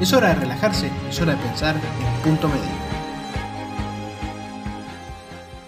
Es hora de relajarse, es hora de pensar en punto medio.